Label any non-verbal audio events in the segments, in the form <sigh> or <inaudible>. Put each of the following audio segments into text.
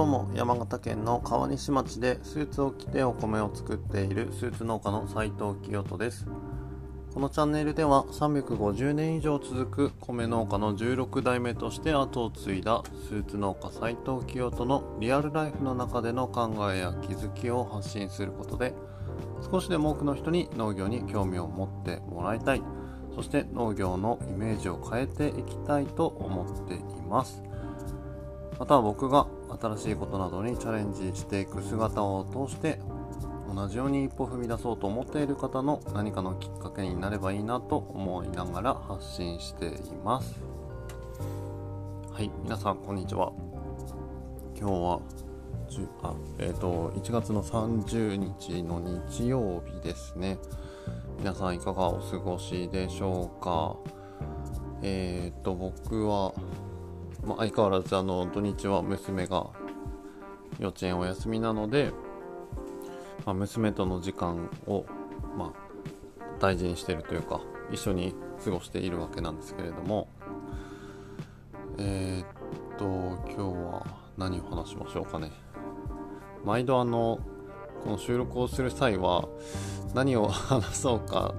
どうも山形県の川西町でスーツを着てお米を作っているスーツ農家の斉藤清人です。このチャンネルでは350年以上続く米農家の16代目として後を継いだスーツ農家斉藤清人のリアルライフの中での考えや気づきを発信することで少しでも多くの人に農業に興味を持ってもらいたい。そして農業のイメージを変えていきたいと思っています。また僕が新しいことなどにチャレンジしていく姿を通して同じように一歩踏み出そうと思っている方の何かのきっかけになればいいなと思いながら発信しています。はい皆さんこんにちは。今日はあえっ、ー、と1月の30日の日曜日ですね。皆さんいかがお過ごしでしょうか？えっ、ー、と僕はまあ、相変わらずあの土日は娘が幼稚園お休みなので、まあ、娘との時間を、まあ、大事にしてるというか一緒に過ごしているわけなんですけれどもえー、っと今日は何を話しましょうかね。毎度あのこの収録をする際は何を話そうか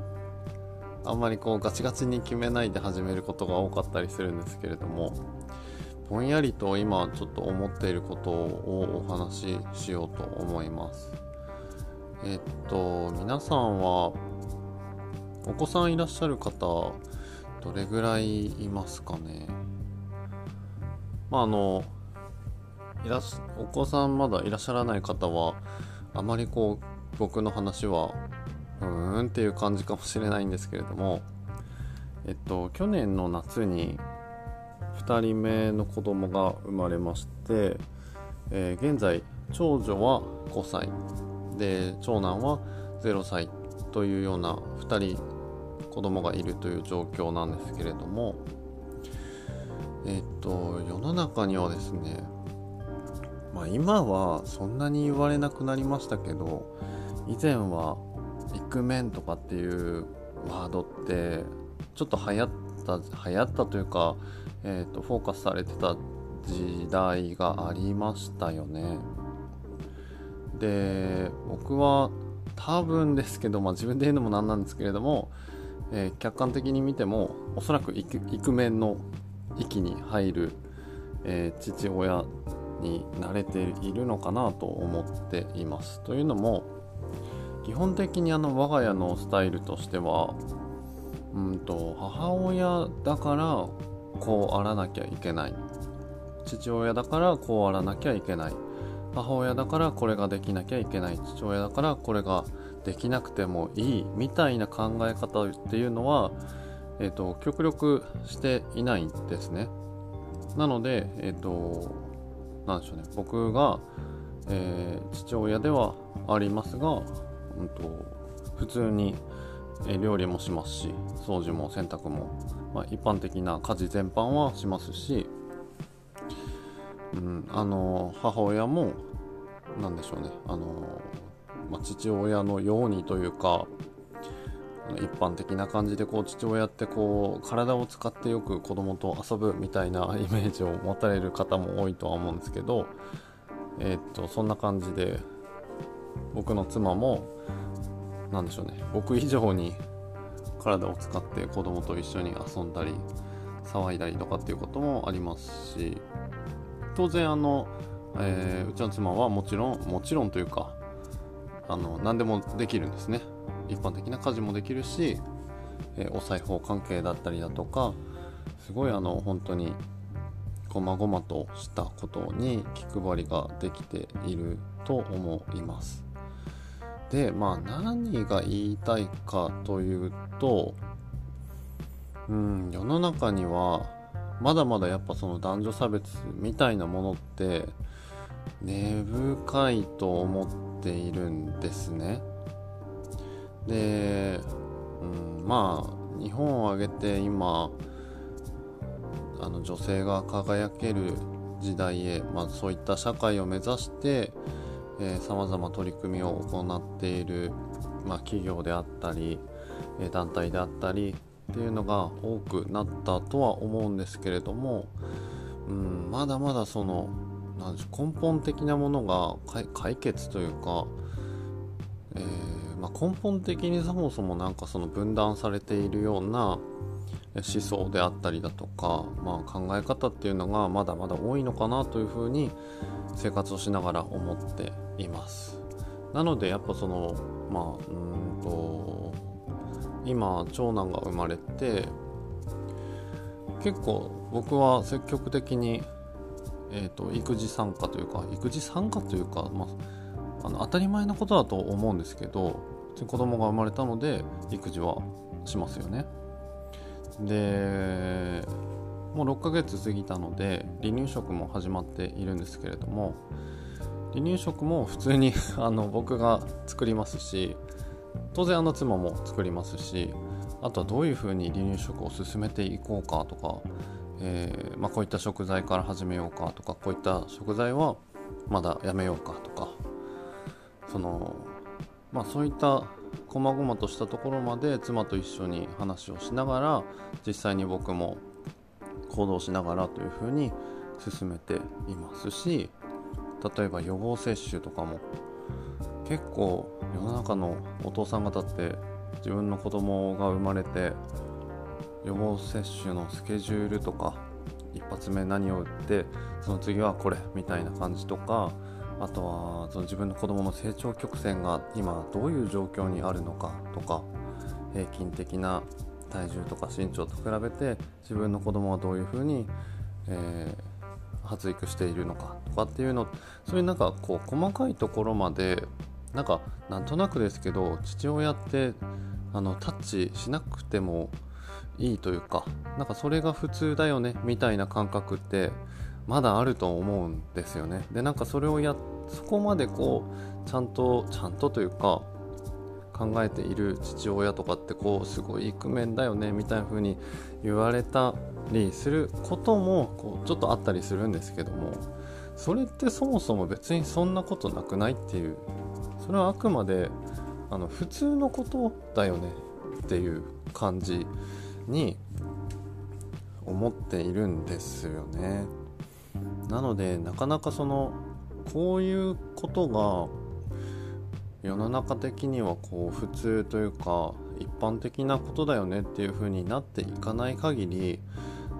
あんまりこうガチガチに決めないで始めることが多かったりするんですけれどもぼんやりと今ちょっと思っていることをお話ししようと思います。えっと皆さんはお子さんいらっしゃる方どれぐらいいますかね？まああのいらお子さんまだいらっしゃらない方はあまりこう僕の話はうーんっていう感じかもしれないんですけれどもえっと去年の夏に2人目の子供が生まれまして、えー、現在長女は5歳。で長男は0歳というような2人子供がいるという状況なんですけれどもえっ、と世の中にはですねまあ今はそんなに言われなくなりましたけど以前はイクメンとかっていうワードってちょっと流行った流行ったというかえーと、フォーカスされてた時代がありましたよね。で僕は多分ですけど、まあ、自分で言うのもなんなんですけれども、えー、客観的に見てもおそらくイクメンの域に入る、えー、父親に慣れているのかなと思っています。というのも基本的にあの我が家のスタイルとしてはうんと母親だからこうあらなきゃいけない。父親だからこうあらなきゃいけない。母親だからこれができなきゃいけない。父親だからこれができなくてもいいみたいな考え方っていうのは、えーと、極力していないんですね。なのでえっ、ー、となんでしょうね。僕が、えー、父親ではありますが、うんと普通にえ料理もしますし掃除も洗濯も、まあ、一般的な家事全般はしますし、うん、あの母親も何でしょうねあの、まあ、父親のようにというか一般的な感じでこう父親ってこう体を使ってよく子供と遊ぶみたいな <laughs> イメージを持たれる方も多いとは思うんですけど、えー、っとそんな感じで僕の妻も何でしょうね。僕以上に体を使って子供と一緒に遊んだり騒いだりとかっていうこともありますし当然あの、えー、うちの妻はもちろんもちろんというかあの何でもできるんですね。一般的な家事もできるし、えー、お裁縫関係だったりだとかすごいあの本当にこまごまとしたことに気配りができていると思います。でまあ何が言いたいかというとうん世の中にはまだまだやっぱその男女差別みたいなものって根深いと思っているんですね。で、うん、まあ日本を挙げて今あの女性が輝ける時代へ、まあ、そういった社会を目指してさまざま取り組みを行っている、まあ、企業であったり、え団体であったりっていうのが多くなったとは思うんですけれども、うん、まだまだそのなんでしょう根本的なものが解決というか、えー、まあ、根本的にそもそもなんかその分断されているような思想であったりだとか、まあ、考え方っていうのがまだまだ多いのかなというふうに生活をしながら思っています。なのでやっぱそのまあうんと今長男が生まれて結構僕は積極的に、えーと、育児参加というか育児参加というか、まあ、あの当たり前のことだと思うんですけど子供が生まれたので育児はしますよね。でもう6ヶ月過ぎたので離乳食も始まっているんですけれども離乳食も普通に <laughs> あの僕が作りますし当然あの妻も作りますしあとはどういうふうに離乳食を進めていこうかとか、えー、まあ、こういった食材から始めようかとかこういった食材はまだやめようかとかそのまあそういった細々としたところまで妻と一緒に話をしながら実際に僕も行動しながらというふうに進めていますし例えば予防接種とかも結構世の中のお父さん方って自分の子供が生まれて予防接種のスケジュールとか一発目何を打ってその次はこれみたいな感じとかあとはその自分の子供の成長曲線が今どういう状況にあるのかとか平均的な体重とか身長と比べて自分の子供はどういうふうに、えー、発育しているのかとかっていうのそういうなんかこう細かいところまでなんかなんとなくですけど父親ってあのタッチしなくてもいいというかなんかそれが普通だよねみたいな感覚ってまだあると思うんですよねでなんかそれをやそこまでこうちゃんとちゃんとというか考えている父親とかってこうすごいイクメンだよねみたいな風に言われたりすることもこうちょっとあったりするんですけどもそれってそもそも別にそんなことなくないっていうそれはあくまであの普通のことだよねっていう感じに思っているんですよね。なのでなかなかそのこういうことが世の中的にはこう普通というか一般的なことだよねっていう風になっていかない限り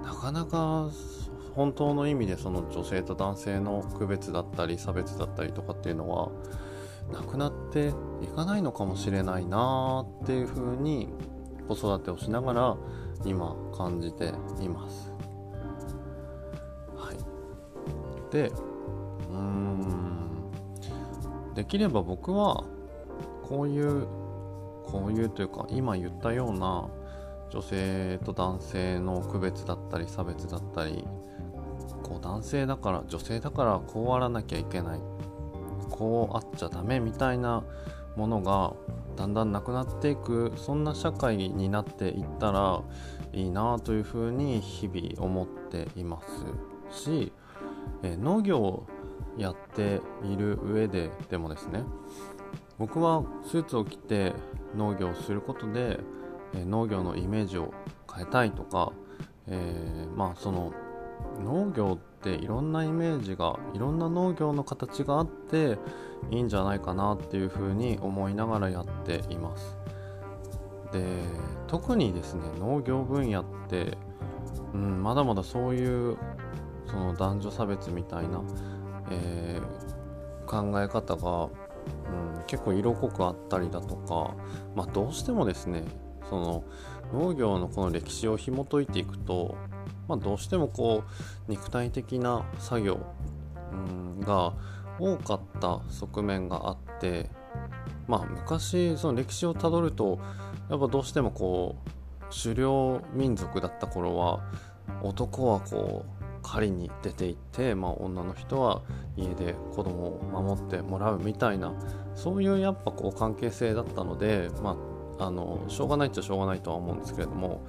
なかなか本当の意味でその女性と男性の区別だったり差別だったりとかっていうのはなくなっていかないのかもしれないなっていう風に子育てをしながら今感じています。でうーん。できれば僕はこういうこういうというか今言ったような女性と男性の区別だったり差別だったりこう男性だから女性だからこうあらなきゃいけないこうあっちゃダメみたいなものがだんだんなくなっていくそんな社会になっていったらいいなというふうに日々思っていますし、え農業をやっている上ででもですね僕はスーツを着て農業をすることで、え農業のイメージを変えたいとか、えー、まあその農業っていろんなイメージがいろんな農業の形があっていいんじゃないかなっていうふうに思いながらやっています。で特にですね農業分野って、うん、まだまだそういうその男女差別みたいな、えー、考え方が、うん、結構色濃くあったりだとか、まあ、どうしてもですねその農業のこの歴史を紐解いていくとまあ、どうしてもこう肉体的な作業、うん、が多かった側面があってまあ昔その歴史をたどるとやっぱどうしてもこう狩猟民族だった頃は男はこう狩りに出て行って、まあ、女の人は家で子供を守ってもらうみたいなそういうやっぱこう関係性だったので、まあ、あのしょうがないっちゃしょうがないとは思うんですけれども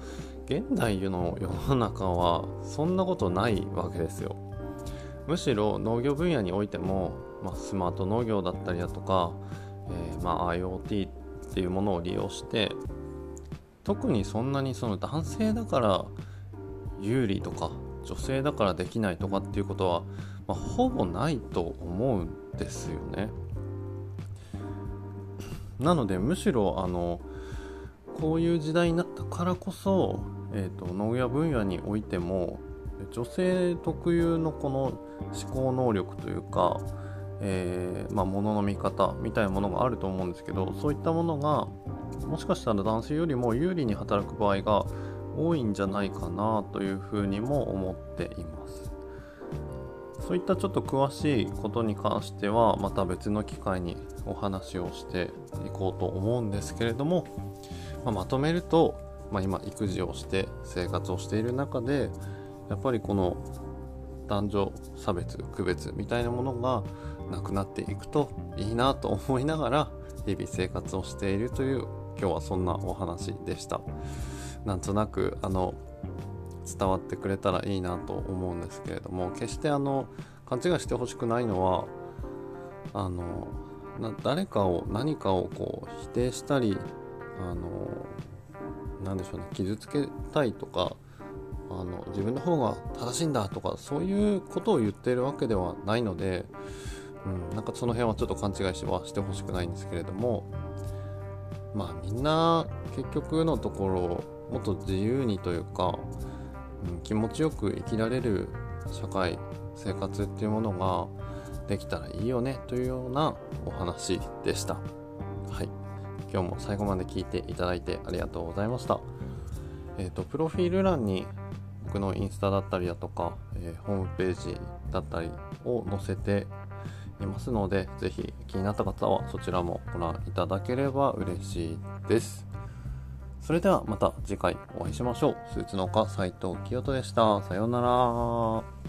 現代の世の中はそんなことないわけですよ。むしろ農業分野においても、まあ、スマート農業だったりだとか、えー、ま、IoT っていうものを利用して特にそんなにその男性だから有利とか女性だからできないとかっていうことはまあ、ほぼないと思うんですよね。なのでむしろあのこういう時代になったからこそ、えーと、農業分野においても女性特有のこの思考能力というか、えー、まあ、物の見方みたいなものがあると思うんですけどそういったものがもしかしたら男性よりも有利に働く場合が多いんじゃないかなというふうにも思っています。そういったちょっと詳しいことに関してはまた別の機会にお話をしていこうと思うんですけれども、まあ、まとめると、まあ、今育児をして生活をしている中でやっぱりこの男女差別区別みたいなものがなくなっていくといいなと思いながら日々生活をしているという今日はそんなお話でした。なんとなくあの伝わってくれたらいいなと思うんですけれども決してあの勘違いしてほしくないのはあの誰かを何かをこう否定したりあのなんでしょうね傷つけたいとかあの自分の方が正しいんだとかそういうことを言っているわけではないので、うん、なんかその辺はちょっと勘違いしはしてほしくないんですけれどもまあみんな結局のところもっと自由にというか、うん、気持ちよく生きられる社会生活っていうものができたらいいよねというようなお話でした。はい。今日も最後まで聞いていただいてありがとうございました。えっ、ー、と、プロフィール欄に僕のインスタだったりだとか、えー、ホームページだったりを載せていますので、ぜひ気になった方はそちらもご覧いただければ嬉しいです。それではまた次回お会いしましょう。スーツ農家斎藤清人でした。さようなら。